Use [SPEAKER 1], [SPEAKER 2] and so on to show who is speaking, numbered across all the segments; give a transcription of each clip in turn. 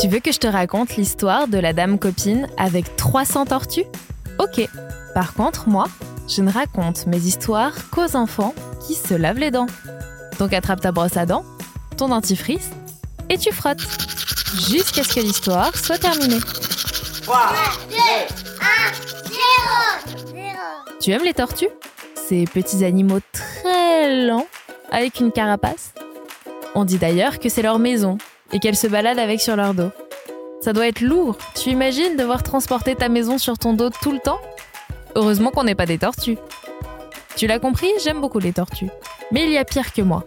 [SPEAKER 1] Tu veux que je te raconte l'histoire de la dame copine avec 300 tortues? Ok. Par contre, moi, je ne raconte mes histoires qu'aux enfants qui se lavent les dents. Donc attrape ta brosse à dents, ton dentifrice et tu frottes jusqu'à ce que l'histoire soit terminée. 3, 2, 1, 0, 0. Tu aimes les tortues? Ces petits animaux très lents avec une carapace? On dit d'ailleurs que c'est leur maison et qu'elles se baladent avec sur leur dos. Ça doit être lourd. Tu imagines devoir transporter ta maison sur ton dos tout le temps? Heureusement qu'on n'est pas des tortues. Tu l'as compris, j'aime beaucoup les tortues. Mais il y a pire que moi.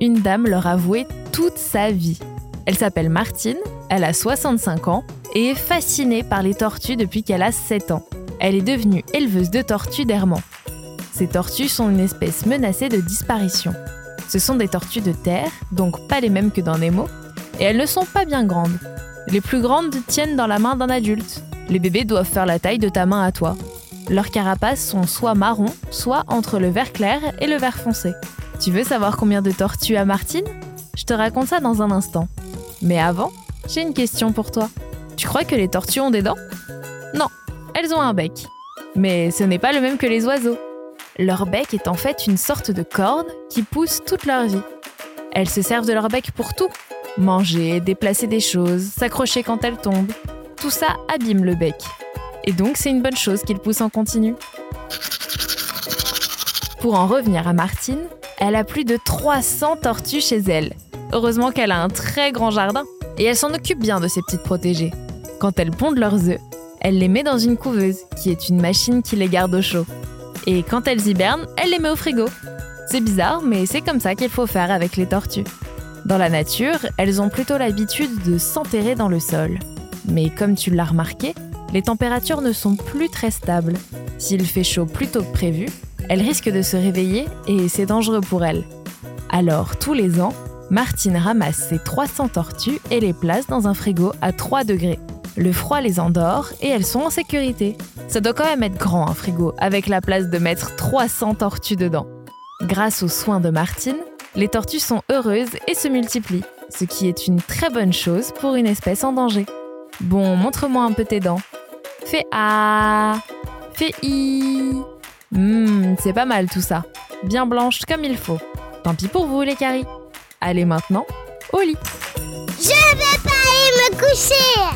[SPEAKER 1] Une dame leur a voué toute sa vie. Elle s'appelle Martine, elle a 65 ans et est fascinée par les tortues depuis qu'elle a 7 ans. Elle est devenue éleveuse de tortues d'Hermant. Ces tortues sont une espèce menacée de disparition. Ce sont des tortues de terre, donc pas les mêmes que dans Nemo, et elles ne sont pas bien grandes. Les plus grandes tiennent dans la main d'un adulte. Les bébés doivent faire la taille de ta main à toi. Leurs carapaces sont soit marron, soit entre le vert clair et le vert foncé. Tu veux savoir combien de tortues a Martine? Je te raconte ça dans un instant. Mais avant, j'ai une question pour toi. Tu crois que les tortues ont des dents? Non, elles ont un bec. Mais ce n'est pas le même que les oiseaux. Leur bec est en fait une sorte de corde qui pousse toute leur vie. Elles se servent de leur bec pour tout. Manger, déplacer des choses, s'accrocher quand elles tombent. Tout ça abîme le bec. Et donc c'est une bonne chose qu'il pousse en continu. Pour en revenir à Martine, elle a plus de 300 tortues chez elle. Heureusement qu'elle a un très grand jardin et elle s'en occupe bien de ses petites protégées. Quand elles pondent leurs œufs, elle les met dans une couveuse, qui est une machine qui les garde au chaud. Et quand elles hibernent, elle les met au frigo. C'est bizarre, mais c'est comme ça qu'il faut faire avec les tortues. Dans la nature, elles ont plutôt l'habitude de s'enterrer dans le sol. Mais comme tu l'as remarqué, les températures ne sont plus très stables. S'il fait chaud plus tôt que prévu, elles risquent de se réveiller et c'est dangereux pour elles. Alors, tous les ans, Martine ramasse ses 300 tortues et les place dans un frigo à 3 degrés. Le froid les endort et elles sont en sécurité. Ça doit quand même être grand un frigo, avec la place de mettre 300 tortues dedans. Grâce aux soins de Martine, les tortues sont heureuses et se multiplient, ce qui est une très bonne chose pour une espèce en danger. Bon, montre-moi un peu tes dents. Fais A, fais I. Hum, c'est pas mal tout ça. Bien blanche comme il faut. Tant pis pour vous les caries. Allez maintenant, au lit.
[SPEAKER 2] Je pas aller me coucher